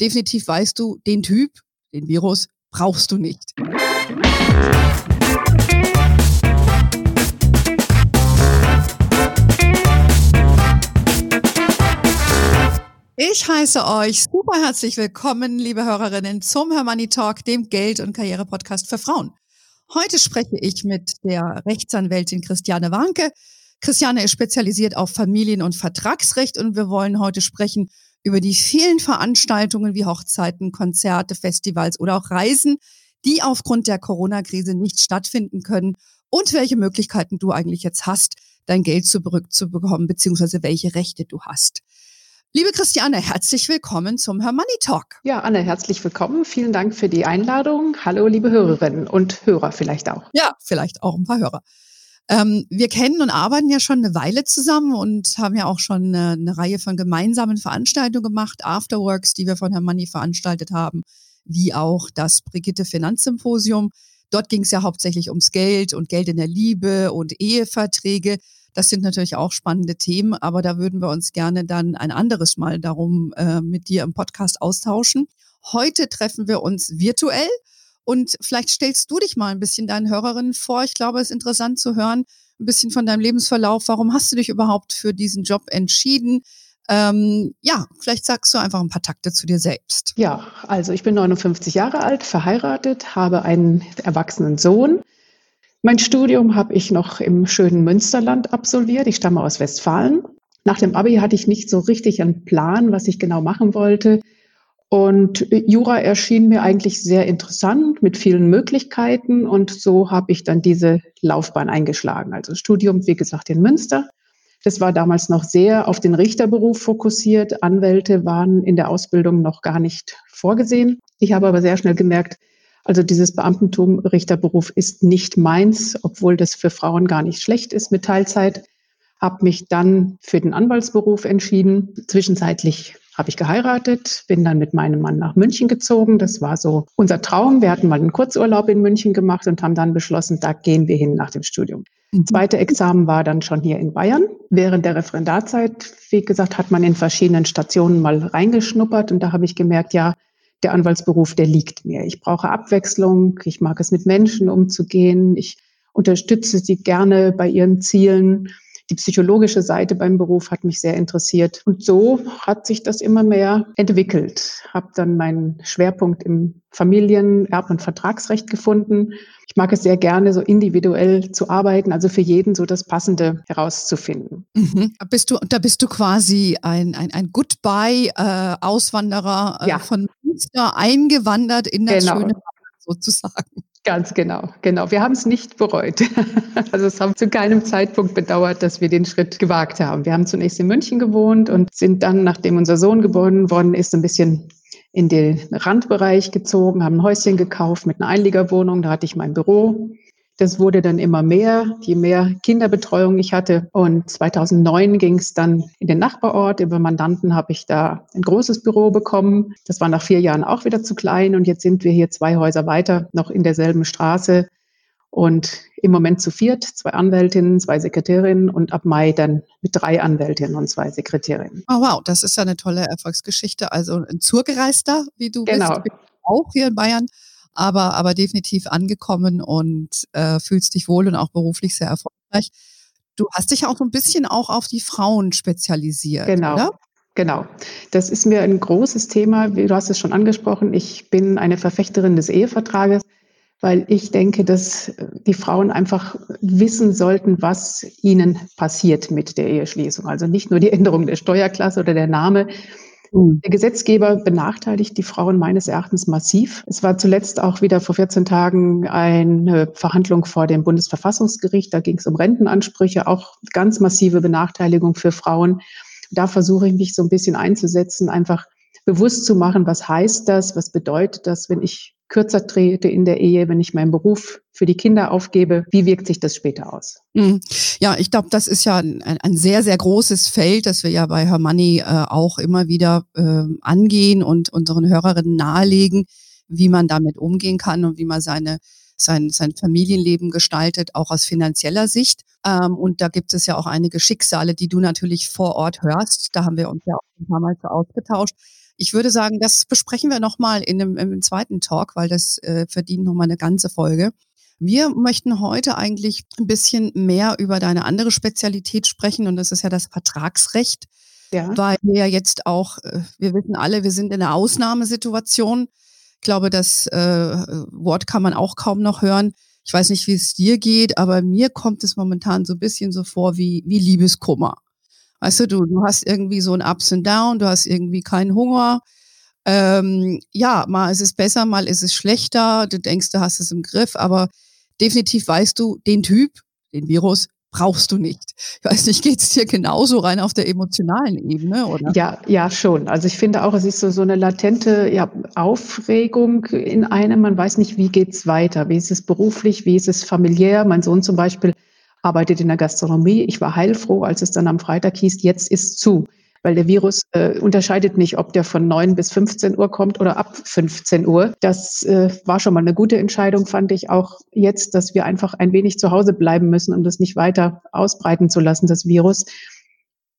definitiv weißt du, den Typ, den Virus, brauchst du nicht. Ich heiße euch super herzlich willkommen, liebe Hörerinnen, zum Hermoney Talk, dem Geld- und Karriere-Podcast für Frauen. Heute spreche ich mit der Rechtsanwältin Christiane Warnke. Christiane ist spezialisiert auf Familien- und Vertragsrecht und wir wollen heute sprechen über die vielen Veranstaltungen wie Hochzeiten, Konzerte, Festivals oder auch Reisen, die aufgrund der Corona-Krise nicht stattfinden können und welche Möglichkeiten du eigentlich jetzt hast, dein Geld zurückzubekommen, beziehungsweise welche Rechte du hast. Liebe Christiane, herzlich willkommen zum Her Money Talk. Ja, Anne, herzlich willkommen. Vielen Dank für die Einladung. Hallo, liebe Hörerinnen und Hörer vielleicht auch. Ja, vielleicht auch ein paar Hörer. Ähm, wir kennen und arbeiten ja schon eine Weile zusammen und haben ja auch schon eine, eine Reihe von gemeinsamen Veranstaltungen gemacht, Afterworks, die wir von Herrn Money veranstaltet haben, wie auch das Brigitte Finanzsymposium. Dort ging es ja hauptsächlich ums Geld und Geld in der Liebe und Eheverträge. Das sind natürlich auch spannende Themen, aber da würden wir uns gerne dann ein anderes Mal darum äh, mit dir im Podcast austauschen. Heute treffen wir uns virtuell und vielleicht stellst du dich mal ein bisschen deinen Hörerinnen vor. Ich glaube, es ist interessant zu hören, ein bisschen von deinem Lebensverlauf. Warum hast du dich überhaupt für diesen Job entschieden? Ähm, ja, vielleicht sagst du einfach ein paar Takte zu dir selbst. Ja, also ich bin 59 Jahre alt, verheiratet, habe einen erwachsenen Sohn. Mein Studium habe ich noch im schönen Münsterland absolviert. Ich stamme aus Westfalen. Nach dem Abi hatte ich nicht so richtig einen Plan, was ich genau machen wollte. Und Jura erschien mir eigentlich sehr interessant mit vielen Möglichkeiten. Und so habe ich dann diese Laufbahn eingeschlagen. Also Studium, wie gesagt, in Münster. Das war damals noch sehr auf den Richterberuf fokussiert. Anwälte waren in der Ausbildung noch gar nicht vorgesehen. Ich habe aber sehr schnell gemerkt, also dieses Beamtentum, Richterberuf ist nicht meins, obwohl das für Frauen gar nicht schlecht ist mit Teilzeit. Habe mich dann für den Anwaltsberuf entschieden. Zwischenzeitlich habe ich geheiratet, bin dann mit meinem Mann nach München gezogen. Das war so unser Traum. Wir hatten mal einen Kurzurlaub in München gemacht und haben dann beschlossen, da gehen wir hin nach dem Studium. Mhm. Zweite Examen war dann schon hier in Bayern. Während der Referendarzeit, wie gesagt, hat man in verschiedenen Stationen mal reingeschnuppert und da habe ich gemerkt, ja, der Anwaltsberuf, der liegt mir. Ich brauche Abwechslung, ich mag es mit Menschen umzugehen, ich unterstütze sie gerne bei ihren Zielen. Die psychologische Seite beim Beruf hat mich sehr interessiert. Und so hat sich das immer mehr entwickelt. Habe dann meinen Schwerpunkt im Familien-, Erb- und Vertragsrecht gefunden. Ich mag es sehr gerne, so individuell zu arbeiten, also für jeden so das Passende herauszufinden. Mhm. Bist du, da bist du quasi ein, ein, ein Goodbye-Auswanderer äh, ja. von Münster eingewandert in das genau. schöne sozusagen. Ganz genau, genau. Wir haben es nicht bereut. Also es haben zu keinem Zeitpunkt bedauert, dass wir den Schritt gewagt haben. Wir haben zunächst in München gewohnt und sind dann, nachdem unser Sohn geboren worden ist, ein bisschen in den Randbereich gezogen, haben ein Häuschen gekauft mit einer Einliegerwohnung. Da hatte ich mein Büro das wurde dann immer mehr, je mehr Kinderbetreuung ich hatte. Und 2009 ging es dann in den Nachbarort. Über Mandanten habe ich da ein großes Büro bekommen. Das war nach vier Jahren auch wieder zu klein. Und jetzt sind wir hier zwei Häuser weiter, noch in derselben Straße. Und im Moment zu viert, zwei Anwältinnen, zwei Sekretärinnen und ab Mai dann mit drei Anwältinnen und zwei Sekretärinnen. Oh wow, das ist ja eine tolle Erfolgsgeschichte. Also ein Zurgereister, wie du genau. bist, auch hier in Bayern aber, aber definitiv angekommen und äh, fühlst dich wohl und auch beruflich sehr erfolgreich. Du hast dich auch so ein bisschen auch auf die Frauen spezialisiert, genau. oder? Genau. Das ist mir ein großes Thema. Du hast es schon angesprochen. Ich bin eine Verfechterin des Ehevertrages, weil ich denke, dass die Frauen einfach wissen sollten, was ihnen passiert mit der Eheschließung. Also nicht nur die Änderung der Steuerklasse oder der Name. Der Gesetzgeber benachteiligt die Frauen meines Erachtens massiv. Es war zuletzt auch wieder vor 14 Tagen eine Verhandlung vor dem Bundesverfassungsgericht. Da ging es um Rentenansprüche, auch ganz massive Benachteiligung für Frauen. Da versuche ich mich so ein bisschen einzusetzen, einfach bewusst zu machen, was heißt das, was bedeutet das, wenn ich kürzer trete in der Ehe, wenn ich meinen Beruf für die Kinder aufgebe, wie wirkt sich das später aus? Mhm. Ja, ich glaube, das ist ja ein, ein, sehr, sehr großes Feld, das wir ja bei Hermanni äh, auch immer wieder äh, angehen und unseren Hörerinnen nahelegen, wie man damit umgehen kann und wie man seine sein, sein Familienleben gestaltet, auch aus finanzieller Sicht. Ähm, und da gibt es ja auch einige Schicksale, die du natürlich vor Ort hörst. Da haben wir uns ja auch ein paar Mal so ausgetauscht. Ich würde sagen, das besprechen wir nochmal in einem, im zweiten Talk, weil das äh, verdient nochmal eine ganze Folge. Wir möchten heute eigentlich ein bisschen mehr über deine andere Spezialität sprechen und das ist ja das Vertragsrecht. Ja. Weil wir ja jetzt auch, äh, wir wissen alle, wir sind in einer Ausnahmesituation. Ich glaube, das äh, Wort kann man auch kaum noch hören. Ich weiß nicht, wie es dir geht, aber mir kommt es momentan so ein bisschen so vor wie, wie Liebeskummer. Weißt du, du, du hast irgendwie so ein Ups and Down, du hast irgendwie keinen Hunger. Ähm, ja, mal ist es besser, mal ist es schlechter. Du denkst, du hast es im Griff, aber definitiv weißt du, den Typ, den Virus, brauchst du nicht. Ich weiß nicht, geht's dir genauso rein auf der emotionalen Ebene, oder? Ja, ja, schon. Also ich finde auch, es ist so, so eine latente ja, Aufregung in einem. Man weiß nicht, wie geht's weiter? Wie ist es beruflich? Wie ist es familiär? Mein Sohn zum Beispiel arbeitet in der Gastronomie. Ich war heilfroh, als es dann am Freitag hieß, jetzt ist zu weil der Virus äh, unterscheidet nicht, ob der von 9 bis 15 Uhr kommt oder ab 15 Uhr. Das äh, war schon mal eine gute Entscheidung, fand ich auch jetzt, dass wir einfach ein wenig zu Hause bleiben müssen, um das nicht weiter ausbreiten zu lassen, das Virus.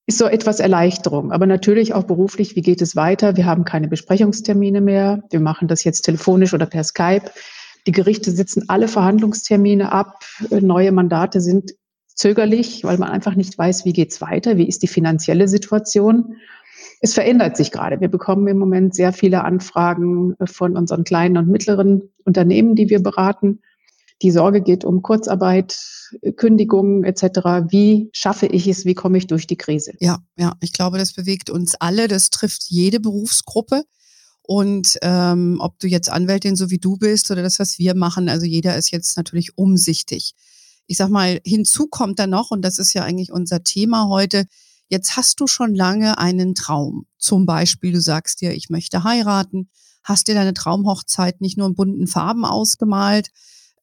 Ist so etwas Erleichterung. Aber natürlich auch beruflich, wie geht es weiter? Wir haben keine Besprechungstermine mehr. Wir machen das jetzt telefonisch oder per Skype. Die Gerichte sitzen alle Verhandlungstermine ab. Neue Mandate sind zögerlich, weil man einfach nicht weiß, wie geht's weiter, wie ist die finanzielle Situation. Es verändert sich gerade. Wir bekommen im Moment sehr viele Anfragen von unseren kleinen und mittleren Unternehmen, die wir beraten. Die Sorge geht um Kurzarbeit, Kündigungen etc. Wie schaffe ich es? Wie komme ich durch die Krise? Ja, ja, ich glaube, das bewegt uns alle. Das trifft jede Berufsgruppe. Und ähm, ob du jetzt Anwältin so wie du bist oder das, was wir machen, also jeder ist jetzt natürlich umsichtig ich sag mal, hinzu kommt dann noch, und das ist ja eigentlich unser Thema heute, jetzt hast du schon lange einen Traum. Zum Beispiel, du sagst dir, ich möchte heiraten, hast dir deine Traumhochzeit nicht nur in bunten Farben ausgemalt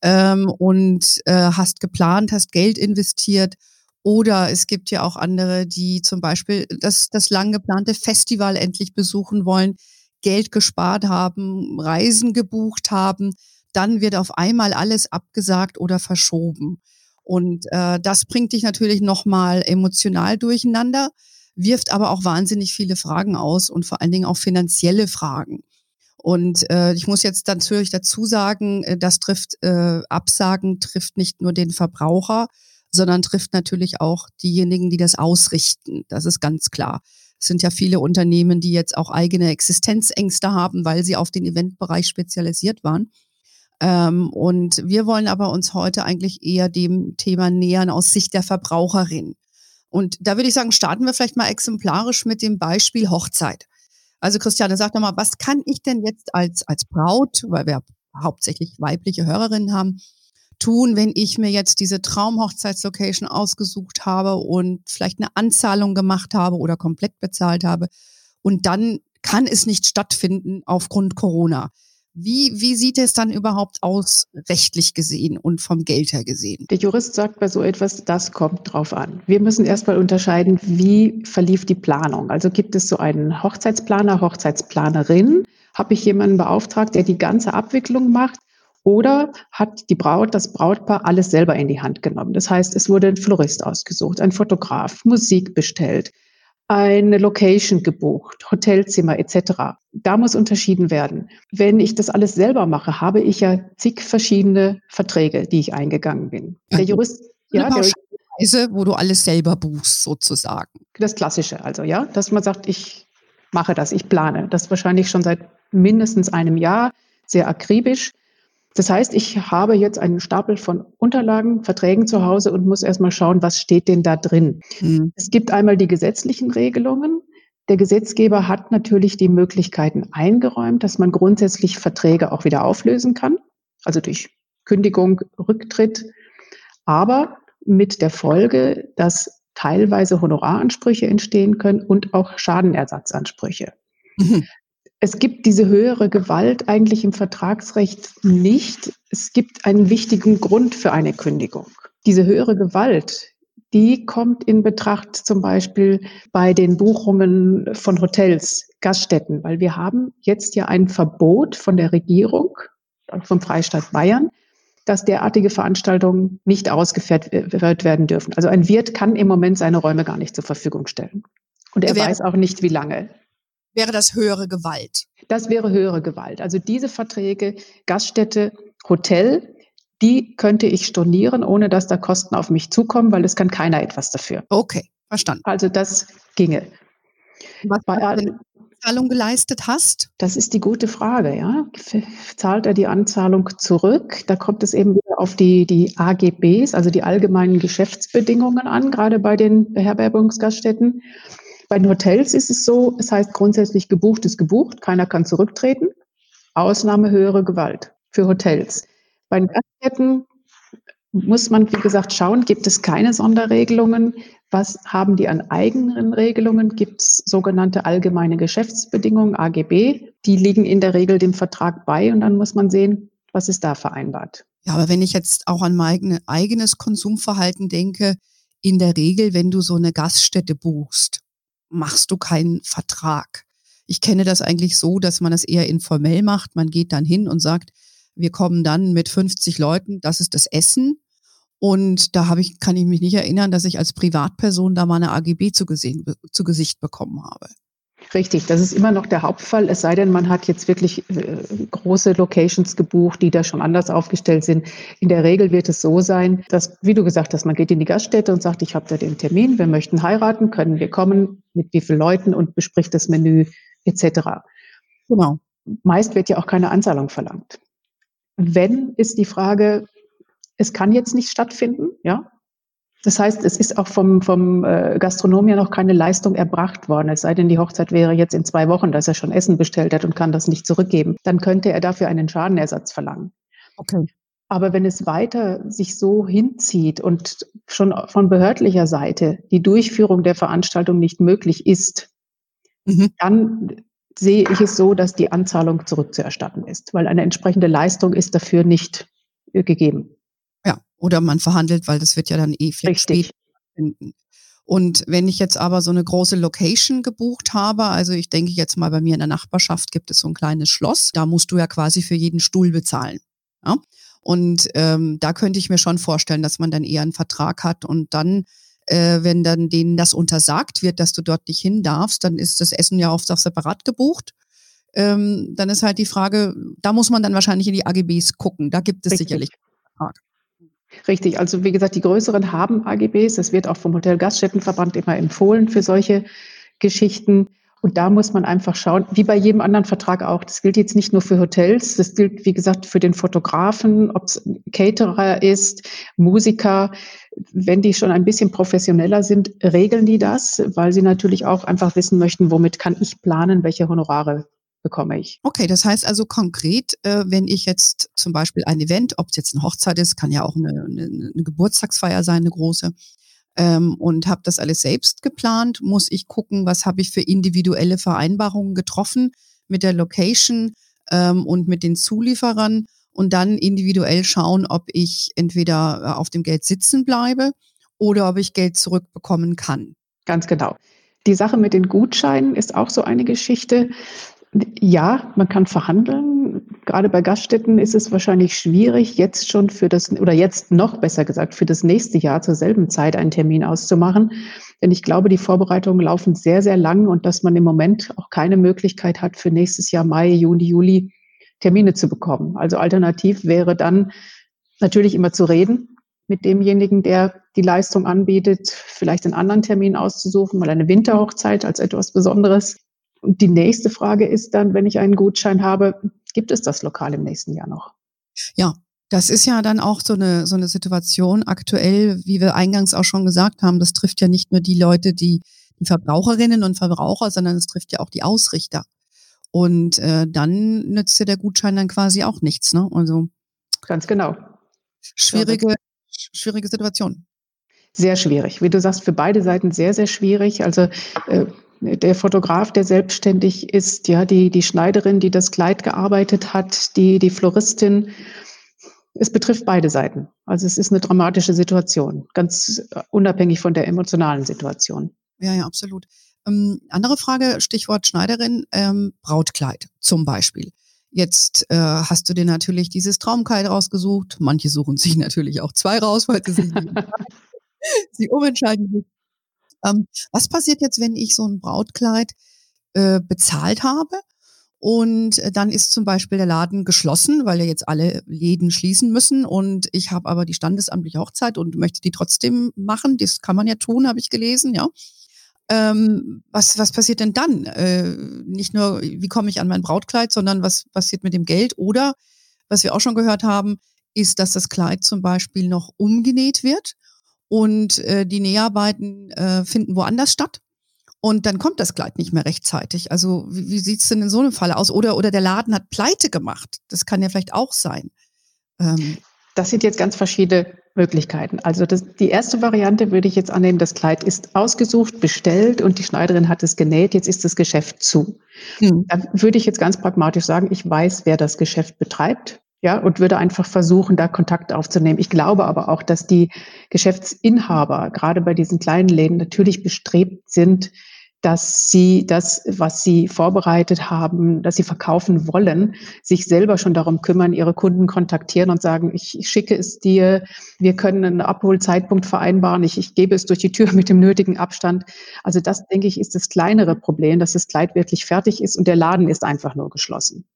ähm, und äh, hast geplant, hast Geld investiert. Oder es gibt ja auch andere, die zum Beispiel das, das lang geplante Festival endlich besuchen wollen, Geld gespart haben, Reisen gebucht haben. Dann wird auf einmal alles abgesagt oder verschoben. Und äh, das bringt dich natürlich nochmal emotional durcheinander, wirft aber auch wahnsinnig viele Fragen aus und vor allen Dingen auch finanzielle Fragen. Und äh, ich muss jetzt natürlich dazu sagen, äh, das trifft äh, Absagen trifft nicht nur den Verbraucher, sondern trifft natürlich auch diejenigen, die das ausrichten. Das ist ganz klar. Es sind ja viele Unternehmen, die jetzt auch eigene Existenzängste haben, weil sie auf den Eventbereich spezialisiert waren. Ähm, und wir wollen aber uns heute eigentlich eher dem Thema nähern aus Sicht der Verbraucherin. Und da würde ich sagen, starten wir vielleicht mal exemplarisch mit dem Beispiel Hochzeit. Also Christiane, sag doch mal, was kann ich denn jetzt als, als Braut, weil wir hauptsächlich weibliche Hörerinnen haben, tun, wenn ich mir jetzt diese Traumhochzeitslocation ausgesucht habe und vielleicht eine Anzahlung gemacht habe oder komplett bezahlt habe und dann kann es nicht stattfinden aufgrund Corona. Wie, wie sieht es dann überhaupt aus, rechtlich gesehen und vom Geld her gesehen? Der Jurist sagt bei so etwas, das kommt drauf an. Wir müssen erstmal unterscheiden, wie verlief die Planung. Also gibt es so einen Hochzeitsplaner, Hochzeitsplanerin? Habe ich jemanden beauftragt, der die ganze Abwicklung macht? Oder hat die Braut, das Brautpaar alles selber in die Hand genommen? Das heißt, es wurde ein Florist ausgesucht, ein Fotograf, Musik bestellt, eine Location gebucht, Hotelzimmer etc. Da muss unterschieden werden. Wenn ich das alles selber mache, habe ich ja zig verschiedene Verträge, die ich eingegangen bin. Der Jurist, ja, der, Weise, wo du alles selber buchst, sozusagen. Das Klassische, also ja, dass man sagt, ich mache das, ich plane. Das wahrscheinlich schon seit mindestens einem Jahr, sehr akribisch. Das heißt, ich habe jetzt einen Stapel von Unterlagen, Verträgen zu Hause und muss erstmal schauen, was steht denn da drin. Mhm. Es gibt einmal die gesetzlichen Regelungen. Der Gesetzgeber hat natürlich die Möglichkeiten eingeräumt, dass man grundsätzlich Verträge auch wieder auflösen kann, also durch Kündigung, Rücktritt, aber mit der Folge, dass teilweise Honoraransprüche entstehen können und auch Schadenersatzansprüche. Mhm. Es gibt diese höhere Gewalt eigentlich im Vertragsrecht nicht. Es gibt einen wichtigen Grund für eine Kündigung. Diese höhere Gewalt, die kommt in Betracht zum Beispiel bei den Buchungen von Hotels, Gaststätten, weil wir haben jetzt ja ein Verbot von der Regierung, vom Freistaat Bayern, dass derartige Veranstaltungen nicht ausgeführt werden dürfen. Also ein Wirt kann im Moment seine Räume gar nicht zur Verfügung stellen. Und er weiß auch nicht, wie lange. Wäre das höhere Gewalt. Das wäre höhere Gewalt. Also diese Verträge, Gaststätte, Hotel, die könnte ich stornieren, ohne dass da Kosten auf mich zukommen, weil es kann keiner etwas dafür. Okay, verstanden. Also das ginge. Was Bei, Zahlung geleistet hast? Das ist die gute Frage, ja. Zahlt er die Anzahlung zurück? Da kommt es eben wieder auf die, die AGBs, also die allgemeinen Geschäftsbedingungen an, gerade bei den Beherbergungsgaststätten. Bei den Hotels ist es so, es heißt grundsätzlich gebucht ist gebucht, keiner kann zurücktreten. Ausnahme höhere Gewalt für Hotels. Bei den Gaststätten muss man, wie gesagt, schauen, gibt es keine Sonderregelungen. Was haben die an eigenen Regelungen? Gibt es sogenannte allgemeine Geschäftsbedingungen, AGB? Die liegen in der Regel dem Vertrag bei und dann muss man sehen, was ist da vereinbart. Ja, aber wenn ich jetzt auch an mein eigenes Konsumverhalten denke, in der Regel, wenn du so eine Gaststätte buchst, machst du keinen Vertrag. Ich kenne das eigentlich so, dass man das eher informell macht. Man geht dann hin und sagt, wir kommen dann mit 50 Leuten, das ist das Essen. Und da habe ich, kann ich mich nicht erinnern, dass ich als Privatperson da mal eine AGB zu, gesehen, zu Gesicht bekommen habe. Richtig, das ist immer noch der Hauptfall, es sei denn, man hat jetzt wirklich äh, große Locations gebucht, die da schon anders aufgestellt sind. In der Regel wird es so sein, dass, wie du gesagt hast, man geht in die Gaststätte und sagt, ich habe da den Termin, wir möchten heiraten, können wir kommen, mit wie vielen Leuten und bespricht das Menü etc. Genau. Meist wird ja auch keine Anzahlung verlangt. Wenn ist die Frage, es kann jetzt nicht stattfinden, ja. Das heißt, es ist auch vom, vom äh, Gastronom ja noch keine Leistung erbracht worden. Es sei denn, die Hochzeit wäre jetzt in zwei Wochen, dass er schon Essen bestellt hat und kann das nicht zurückgeben. Dann könnte er dafür einen Schadenersatz verlangen. Okay. Aber wenn es weiter sich so hinzieht und schon von behördlicher Seite die Durchführung der Veranstaltung nicht möglich ist, mhm. dann sehe ich es so, dass die Anzahlung zurückzuerstatten ist, weil eine entsprechende Leistung ist dafür nicht äh, gegeben. Oder man verhandelt, weil das wird ja dann eh viel Richtig. finden. Und wenn ich jetzt aber so eine große Location gebucht habe, also ich denke jetzt mal bei mir in der Nachbarschaft gibt es so ein kleines Schloss, da musst du ja quasi für jeden Stuhl bezahlen. Ja? Und ähm, da könnte ich mir schon vorstellen, dass man dann eher einen Vertrag hat und dann, äh, wenn dann denen das untersagt wird, dass du dort nicht hin darfst, dann ist das Essen ja oft auch separat gebucht. Ähm, dann ist halt die Frage, da muss man dann wahrscheinlich in die AGBs gucken. Da gibt es Richtig. sicherlich einen Vertrag. Richtig, also wie gesagt, die größeren haben AGBs. Das wird auch vom Hotel Gaststättenverband immer empfohlen für solche Geschichten. Und da muss man einfach schauen, wie bei jedem anderen Vertrag auch. Das gilt jetzt nicht nur für Hotels, das gilt, wie gesagt, für den Fotografen, ob es Caterer ist, Musiker. Wenn die schon ein bisschen professioneller sind, regeln die das, weil sie natürlich auch einfach wissen möchten, womit kann ich planen, welche Honorare bekomme ich. Okay, das heißt also konkret, äh, wenn ich jetzt zum Beispiel ein Event, ob es jetzt eine Hochzeit ist, kann ja auch eine, eine, eine Geburtstagsfeier sein, eine große, ähm, und habe das alles selbst geplant, muss ich gucken, was habe ich für individuelle Vereinbarungen getroffen mit der Location ähm, und mit den Zulieferern und dann individuell schauen, ob ich entweder äh, auf dem Geld sitzen bleibe oder ob ich Geld zurückbekommen kann. Ganz genau. Die Sache mit den Gutscheinen ist auch so eine Geschichte. Ja, man kann verhandeln. Gerade bei Gaststätten ist es wahrscheinlich schwierig, jetzt schon für das, oder jetzt noch besser gesagt, für das nächste Jahr zur selben Zeit einen Termin auszumachen. Denn ich glaube, die Vorbereitungen laufen sehr, sehr lang und dass man im Moment auch keine Möglichkeit hat, für nächstes Jahr Mai, Juni, Juli Termine zu bekommen. Also alternativ wäre dann natürlich immer zu reden mit demjenigen, der die Leistung anbietet, vielleicht einen anderen Termin auszusuchen, weil eine Winterhochzeit als etwas Besonderes und die nächste Frage ist dann, wenn ich einen Gutschein habe, gibt es das Lokal im nächsten Jahr noch? Ja, das ist ja dann auch so eine, so eine Situation aktuell, wie wir eingangs auch schon gesagt haben, das trifft ja nicht nur die Leute, die, die Verbraucherinnen und Verbraucher, sondern es trifft ja auch die Ausrichter. Und äh, dann nützt ja der Gutschein dann quasi auch nichts. Ne? Also ganz genau. Schwierige, schwierige Situation. Sehr schwierig. Wie du sagst, für beide Seiten sehr, sehr schwierig. Also äh, der Fotograf, der selbstständig ist, ja, die, die Schneiderin, die das Kleid gearbeitet hat, die, die Floristin. Es betrifft beide Seiten. Also es ist eine dramatische Situation, ganz unabhängig von der emotionalen Situation. Ja, ja, absolut. Ähm, andere Frage, Stichwort Schneiderin, ähm, Brautkleid zum Beispiel. Jetzt äh, hast du dir natürlich dieses Traumkleid rausgesucht. Manche suchen sich natürlich auch zwei raus, weil sie sich sie umentscheiden ähm, was passiert jetzt, wenn ich so ein Brautkleid äh, bezahlt habe. Und äh, dann ist zum Beispiel der Laden geschlossen, weil ja jetzt alle Läden schließen müssen. Und ich habe aber die standesamtliche Hochzeit und möchte die trotzdem machen. Das kann man ja tun, habe ich gelesen, ja. Ähm, was, was passiert denn dann? Äh, nicht nur, wie komme ich an mein Brautkleid, sondern was passiert mit dem Geld? Oder, was wir auch schon gehört haben, ist, dass das Kleid zum Beispiel noch umgenäht wird und äh, die Näharbeiten äh, finden woanders statt. Und dann kommt das Kleid nicht mehr rechtzeitig. Also wie, wie sieht es denn in so einem Fall aus? Oder, oder der Laden hat Pleite gemacht. Das kann ja vielleicht auch sein. Ähm. Das sind jetzt ganz verschiedene Möglichkeiten. Also das, die erste Variante würde ich jetzt annehmen, das Kleid ist ausgesucht, bestellt und die Schneiderin hat es genäht, jetzt ist das Geschäft zu. Hm. Da würde ich jetzt ganz pragmatisch sagen, ich weiß, wer das Geschäft betreibt ja, und würde einfach versuchen, da Kontakt aufzunehmen. Ich glaube aber auch, dass die Geschäftsinhaber gerade bei diesen kleinen Läden natürlich bestrebt sind, dass sie das, was sie vorbereitet haben, dass sie verkaufen wollen, sich selber schon darum kümmern, ihre Kunden kontaktieren und sagen, ich, schicke es dir, wir können einen Abholzeitpunkt vereinbaren, ich, ich gebe es durch die Tür mit dem nötigen Abstand. Also das, denke ich, ist das kleinere Problem, dass das Kleid wirklich fertig ist und der Laden ist einfach nur geschlossen.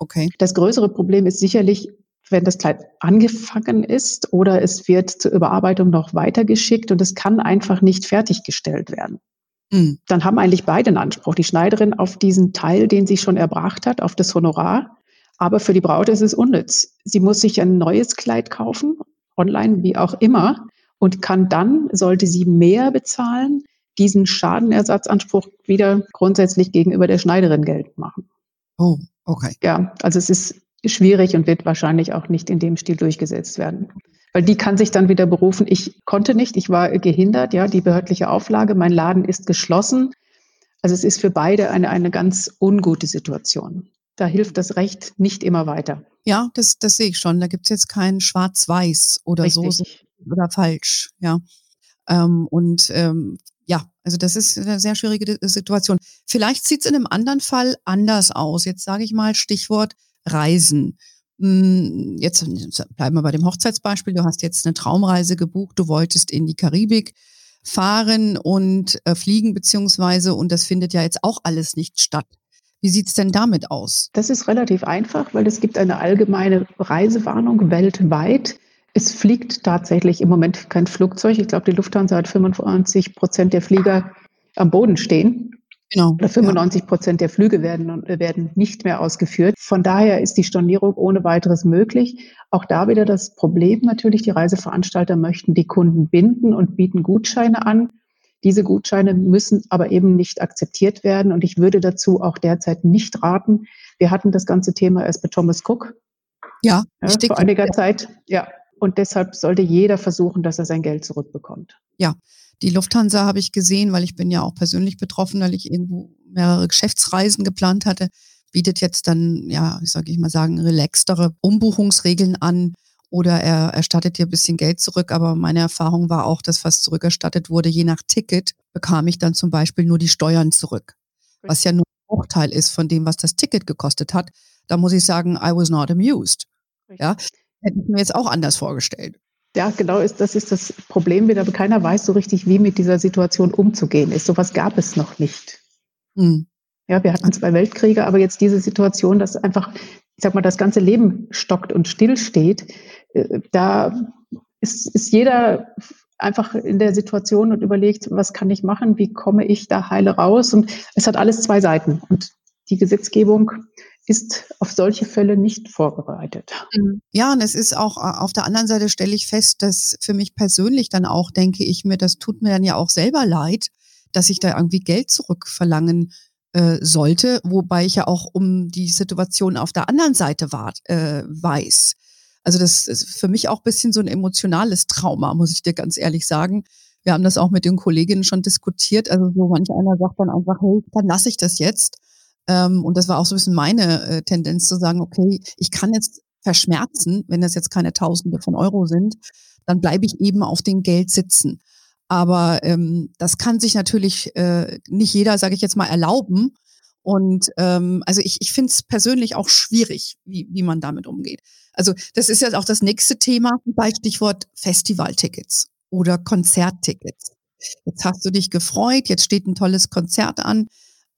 Okay. Das größere Problem ist sicherlich, wenn das Kleid angefangen ist oder es wird zur Überarbeitung noch weitergeschickt und es kann einfach nicht fertiggestellt werden. Mhm. Dann haben eigentlich beide einen Anspruch. Die Schneiderin auf diesen Teil, den sie schon erbracht hat, auf das Honorar. Aber für die Braut ist es unnütz. Sie muss sich ein neues Kleid kaufen, online, wie auch immer, und kann dann, sollte sie mehr bezahlen, diesen Schadenersatzanspruch wieder grundsätzlich gegenüber der Schneiderin geltend machen. Oh, okay. Ja, also es ist schwierig und wird wahrscheinlich auch nicht in dem Stil durchgesetzt werden. Weil die kann sich dann wieder berufen, ich konnte nicht, ich war gehindert, ja, die behördliche Auflage, mein Laden ist geschlossen. Also es ist für beide eine, eine ganz ungute Situation. Da hilft das Recht nicht immer weiter. Ja, das, das sehe ich schon. Da gibt es jetzt kein Schwarz-Weiß oder Richtig. so oder falsch, ja. Ähm, und ähm, ja, also das ist eine sehr schwierige Situation. Vielleicht sieht es in einem anderen Fall anders aus. Jetzt sage ich mal Stichwort Reisen. Hm, jetzt bleiben wir bei dem Hochzeitsbeispiel. Du hast jetzt eine Traumreise gebucht, du wolltest in die Karibik fahren und äh, fliegen beziehungsweise und das findet ja jetzt auch alles nicht statt. Wie sieht's denn damit aus? Das ist relativ einfach, weil es gibt eine allgemeine Reisewarnung weltweit. Es fliegt tatsächlich im Moment kein Flugzeug. Ich glaube, die Lufthansa hat 95 Prozent der Flieger am Boden stehen. Genau. Oder 95 Prozent der Flüge werden, werden nicht mehr ausgeführt. Von daher ist die Stornierung ohne weiteres möglich. Auch da wieder das Problem natürlich, die Reiseveranstalter möchten die Kunden binden und bieten Gutscheine an. Diese Gutscheine müssen aber eben nicht akzeptiert werden. Und ich würde dazu auch derzeit nicht raten. Wir hatten das ganze Thema erst bei Thomas Cook. Ja, ja vor einiger Zeit. Ja, und deshalb sollte jeder versuchen, dass er sein Geld zurückbekommt. Ja, die Lufthansa habe ich gesehen, weil ich bin ja auch persönlich betroffen, weil ich irgendwo mehrere Geschäftsreisen geplant hatte, bietet jetzt dann, ja, ich sage ich mal sagen, relaxtere Umbuchungsregeln an oder er erstattet dir ein bisschen Geld zurück. Aber meine Erfahrung war auch, dass was zurückerstattet wurde, je nach Ticket, bekam ich dann zum Beispiel nur die Steuern zurück. Was ja nur ein Bruchteil ist von dem, was das Ticket gekostet hat. Da muss ich sagen, I was not amused. Ja, Hätte ich mir jetzt auch anders vorgestellt. Ja, genau, ist, das ist das Problem wieder. Keiner weiß so richtig, wie mit dieser Situation umzugehen ist. Sowas gab es noch nicht. Hm. Ja, wir hatten zwei Weltkriege, aber jetzt diese Situation, dass einfach, ich sag mal, das ganze Leben stockt und stillsteht, äh, da ist, ist jeder einfach in der Situation und überlegt, was kann ich machen, wie komme ich da heile raus? Und es hat alles zwei Seiten. Und die Gesetzgebung ist auf solche Fälle nicht vorbereitet. Mhm. Ja, und es ist auch äh, auf der anderen Seite stelle ich fest, dass für mich persönlich dann auch denke ich mir, das tut mir dann ja auch selber leid, dass ich da irgendwie Geld zurückverlangen äh, sollte, wobei ich ja auch um die Situation auf der anderen Seite war, äh, weiß. Also das ist für mich auch bisschen so ein emotionales Trauma, muss ich dir ganz ehrlich sagen. Wir haben das auch mit den Kolleginnen schon diskutiert. Also so manch einer sagt dann einfach, hey, dann lasse ich das jetzt ähm, und das war auch so ein bisschen meine äh, Tendenz zu sagen, okay, ich kann jetzt verschmerzen, wenn das jetzt keine Tausende von Euro sind, dann bleibe ich eben auf dem Geld sitzen. Aber ähm, das kann sich natürlich äh, nicht jeder, sage ich jetzt mal, erlauben. Und ähm, also ich, ich finde es persönlich auch schwierig, wie, wie man damit umgeht. Also das ist jetzt auch das nächste Thema bei Stichwort Festivaltickets oder Konzerttickets. Jetzt hast du dich gefreut, jetzt steht ein tolles Konzert an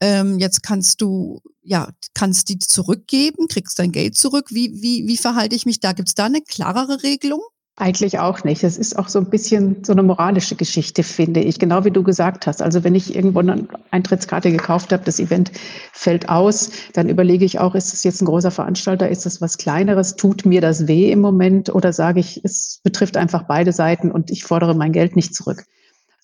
Ähm, jetzt kannst du, ja, kannst die zurückgeben, kriegst dein Geld zurück. Wie, wie, wie verhalte ich mich da? Gibt es da eine klarere Regelung? Eigentlich auch nicht. Es ist auch so ein bisschen so eine moralische Geschichte, finde ich. Genau wie du gesagt hast. Also wenn ich irgendwo eine Eintrittskarte gekauft habe, das Event fällt aus, dann überlege ich auch, ist es jetzt ein großer Veranstalter, ist es was Kleineres, tut mir das weh im Moment oder sage ich, es betrifft einfach beide Seiten und ich fordere mein Geld nicht zurück.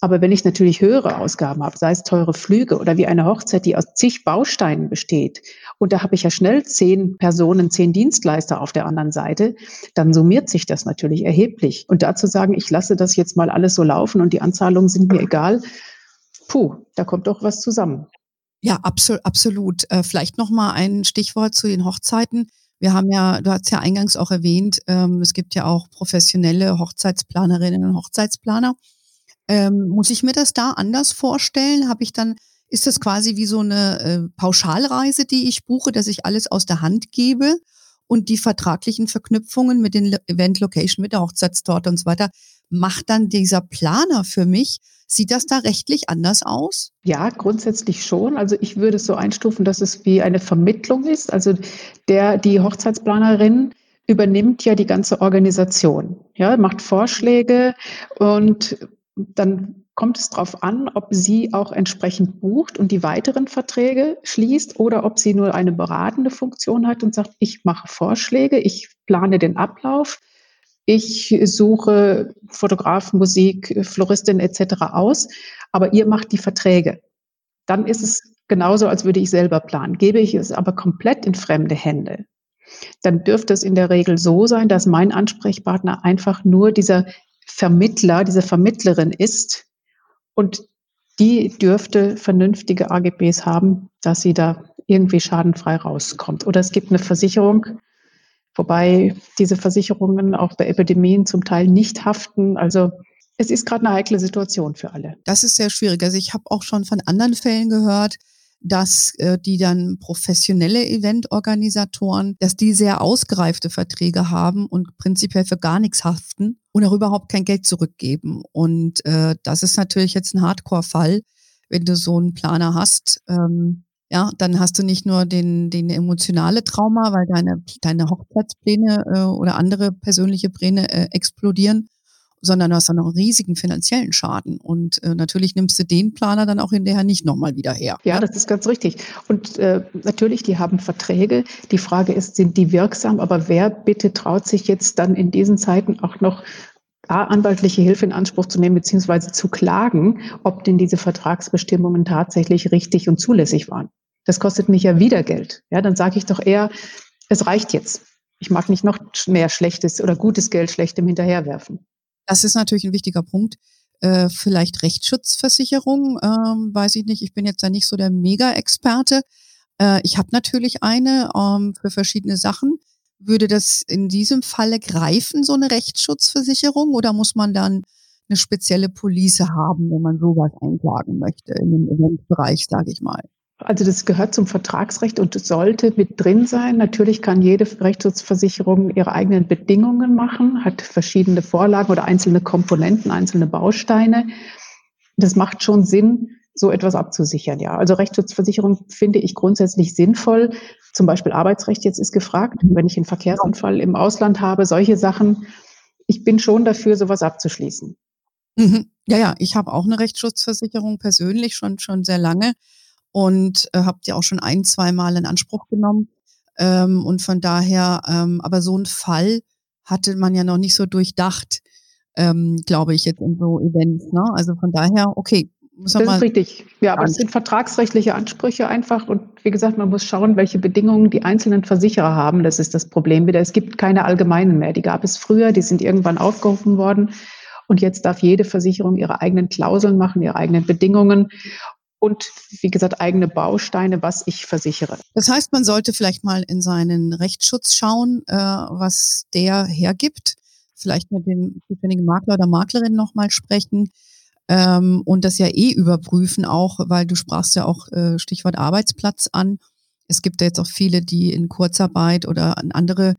Aber wenn ich natürlich höhere Ausgaben habe, sei es teure Flüge oder wie eine Hochzeit, die aus zig Bausteinen besteht, und da habe ich ja schnell zehn Personen, zehn Dienstleister auf der anderen Seite, dann summiert sich das natürlich erheblich. Und dazu sagen, ich lasse das jetzt mal alles so laufen und die Anzahlungen sind mir egal, puh, da kommt doch was zusammen. Ja, absolut, absolut. Äh, vielleicht noch mal ein Stichwort zu den Hochzeiten. Wir haben ja, du hast ja eingangs auch erwähnt, ähm, es gibt ja auch professionelle Hochzeitsplanerinnen und Hochzeitsplaner. Ähm, muss ich mir das da anders vorstellen? Habe ich dann, ist das quasi wie so eine äh, Pauschalreise, die ich buche, dass ich alles aus der Hand gebe und die vertraglichen Verknüpfungen mit den Event Location, mit der Hochzeitstorte und so weiter, macht dann dieser Planer für mich? Sieht das da rechtlich anders aus? Ja, grundsätzlich schon. Also ich würde es so einstufen, dass es wie eine Vermittlung ist. Also der, die Hochzeitsplanerin übernimmt ja die ganze Organisation, ja, macht Vorschläge und dann kommt es darauf an, ob sie auch entsprechend bucht und die weiteren Verträge schließt oder ob sie nur eine beratende Funktion hat und sagt, ich mache Vorschläge, ich plane den Ablauf, ich suche Fotograf, Musik, Floristin etc. aus, aber ihr macht die Verträge. Dann ist es genauso, als würde ich selber planen. Gebe ich es aber komplett in fremde Hände, dann dürfte es in der Regel so sein, dass mein Ansprechpartner einfach nur dieser Vermittler, diese Vermittlerin ist. Und die dürfte vernünftige AGBs haben, dass sie da irgendwie schadenfrei rauskommt. Oder es gibt eine Versicherung, wobei diese Versicherungen auch bei Epidemien zum Teil nicht haften. Also es ist gerade eine heikle Situation für alle. Das ist sehr schwierig. Also ich habe auch schon von anderen Fällen gehört, dass äh, die dann professionelle Eventorganisatoren, dass die sehr ausgereifte Verträge haben und prinzipiell für gar nichts haften und auch überhaupt kein Geld zurückgeben. Und äh, das ist natürlich jetzt ein Hardcore-Fall, wenn du so einen Planer hast. Ähm, ja, dann hast du nicht nur den, den emotionale Trauma, weil deine, deine Hochzeitspläne äh, oder andere persönliche Pläne äh, explodieren, sondern du hast dann auch einen riesigen finanziellen Schaden. Und äh, natürlich nimmst du den Planer dann auch hinterher nicht nochmal wieder her. Ja, das ist ganz richtig. Und äh, natürlich, die haben Verträge. Die Frage ist, sind die wirksam? Aber wer bitte traut sich jetzt dann in diesen Zeiten auch noch A, anwaltliche Hilfe in Anspruch zu nehmen, beziehungsweise zu klagen, ob denn diese Vertragsbestimmungen tatsächlich richtig und zulässig waren. Das kostet mich ja wieder Geld. Ja, dann sage ich doch eher, es reicht jetzt. Ich mag nicht noch mehr schlechtes oder gutes Geld schlechtem hinterherwerfen. Das ist natürlich ein wichtiger Punkt. Äh, vielleicht Rechtsschutzversicherung, ähm, weiß ich nicht. Ich bin jetzt da nicht so der Mega-Experte. Äh, ich habe natürlich eine ähm, für verschiedene Sachen. Würde das in diesem Falle greifen, so eine Rechtsschutzversicherung, oder muss man dann eine spezielle Police haben, wenn man sowas einklagen möchte in dem Eventbereich, sage ich mal? Also das gehört zum Vertragsrecht und sollte mit drin sein. Natürlich kann jede Rechtsschutzversicherung ihre eigenen Bedingungen machen, hat verschiedene Vorlagen oder einzelne Komponenten, einzelne Bausteine. Das macht schon Sinn, so etwas abzusichern. Ja, also Rechtsschutzversicherung finde ich grundsätzlich sinnvoll. Zum Beispiel Arbeitsrecht jetzt ist gefragt, wenn ich einen Verkehrsunfall im Ausland habe, solche Sachen. Ich bin schon dafür, sowas abzuschließen. Mhm. Ja, ja, ich habe auch eine Rechtsschutzversicherung persönlich schon schon sehr lange und äh, habt ihr auch schon ein, zwei Mal in Anspruch genommen. Ähm, und von daher, ähm, aber so ein Fall hatte man ja noch nicht so durchdacht, ähm, glaube ich, jetzt in so Events. Ne? Also von daher, okay. Muss das ist richtig. Ja, aber es sind vertragsrechtliche Ansprüche einfach. Und wie gesagt, man muss schauen, welche Bedingungen die einzelnen Versicherer haben. Das ist das Problem wieder. Es gibt keine allgemeinen mehr. Die gab es früher, die sind irgendwann aufgerufen worden. Und jetzt darf jede Versicherung ihre eigenen Klauseln machen, ihre eigenen Bedingungen und wie gesagt eigene Bausteine, was ich versichere. Das heißt, man sollte vielleicht mal in seinen Rechtsschutz schauen, äh, was der hergibt. Vielleicht mit dem zuständigen Makler oder Maklerin nochmal sprechen ähm, und das ja eh überprüfen auch, weil du sprachst ja auch äh, Stichwort Arbeitsplatz an. Es gibt ja jetzt auch viele, die in Kurzarbeit oder an andere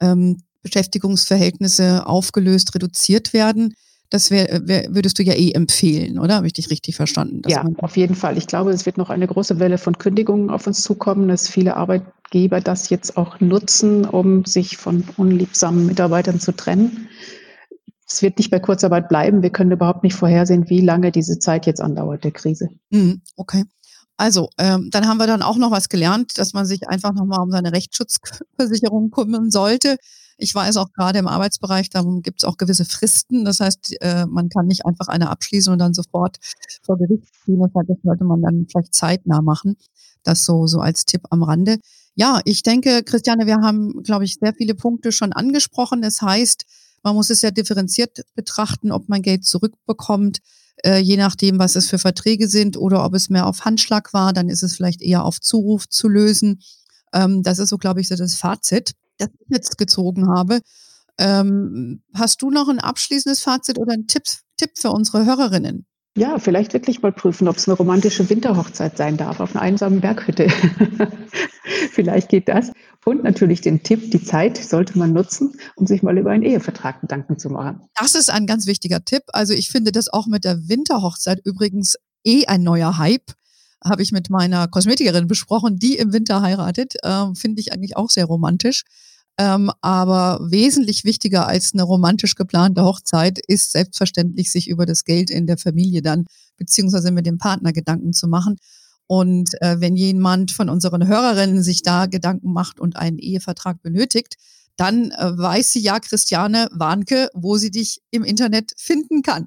ähm, Beschäftigungsverhältnisse aufgelöst, reduziert werden Das wär, wär, würdest du ja eh empfehlen, oder? Habe ich dich richtig verstanden? Ja, auf jeden Fall. Ich glaube, es wird noch eine große Welle von Kündigungen auf uns zukommen, dass viele Arbeitgeber das jetzt auch nutzen, um sich von unliebsamen Mitarbeitern zu trennen. Es wird nicht bei Kurzarbeit bleiben. Wir können überhaupt nicht vorhersehen, wie lange diese Zeit jetzt andauert, der Krise. Mhm, okay. Also, ähm, dann haben wir dann auch noch was gelernt, dass man sich einfach nochmal um seine Rechtsschutzversicherung kümmern sollte. Ich weiß auch gerade im Arbeitsbereich, da gibt es auch gewisse Fristen. Das heißt, äh, man kann nicht einfach eine abschließen und dann sofort vor Gericht ziehen. Das sollte man dann vielleicht zeitnah machen. Das so, so als Tipp am Rande. Ja, ich denke, Christiane, wir haben, glaube ich, sehr viele Punkte schon angesprochen. Das heißt, man muss es ja differenziert betrachten, ob man Geld zurückbekommt, äh, je nachdem, was es für Verträge sind oder ob es mehr auf Handschlag war, dann ist es vielleicht eher auf Zuruf zu lösen. Ähm, das ist so, glaube ich, so das Fazit das ich jetzt gezogen habe. Ähm, hast du noch ein abschließendes Fazit oder einen Tipp, Tipp für unsere Hörerinnen? Ja, vielleicht wirklich mal prüfen, ob es eine romantische Winterhochzeit sein darf auf einer einsamen Berghütte. vielleicht geht das. Und natürlich den Tipp, die Zeit sollte man nutzen, um sich mal über einen Ehevertrag Gedanken zu machen. Das ist ein ganz wichtiger Tipp. Also ich finde das auch mit der Winterhochzeit übrigens eh ein neuer Hype. Habe ich mit meiner Kosmetikerin besprochen, die im Winter heiratet. Äh, finde ich eigentlich auch sehr romantisch. Ähm, aber wesentlich wichtiger als eine romantisch geplante Hochzeit ist selbstverständlich, sich über das Geld in der Familie dann beziehungsweise mit dem Partner Gedanken zu machen. Und äh, wenn jemand von unseren Hörerinnen sich da Gedanken macht und einen Ehevertrag benötigt, dann äh, weiß sie ja, Christiane Warnke, wo sie dich im Internet finden kann.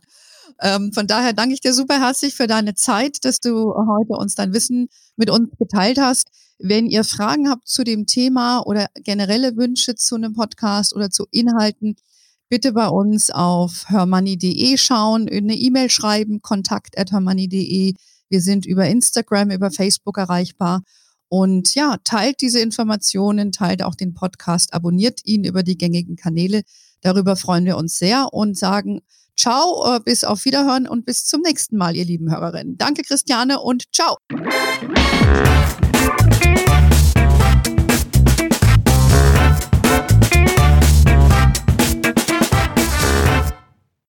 Ähm, von daher danke ich dir super herzlich für deine Zeit, dass du heute uns dein Wissen mit uns geteilt hast. Wenn ihr Fragen habt zu dem Thema oder generelle Wünsche zu einem Podcast oder zu Inhalten, bitte bei uns auf hörmoney.de schauen, eine E-Mail schreiben, kontakt at hörmoney.de. Wir sind über Instagram, über Facebook erreichbar. Und ja, teilt diese Informationen, teilt auch den Podcast, abonniert ihn über die gängigen Kanäle. Darüber freuen wir uns sehr und sagen Ciao, äh, bis auf Wiederhören und bis zum nächsten Mal, ihr lieben Hörerinnen. Danke, Christiane, und ciao.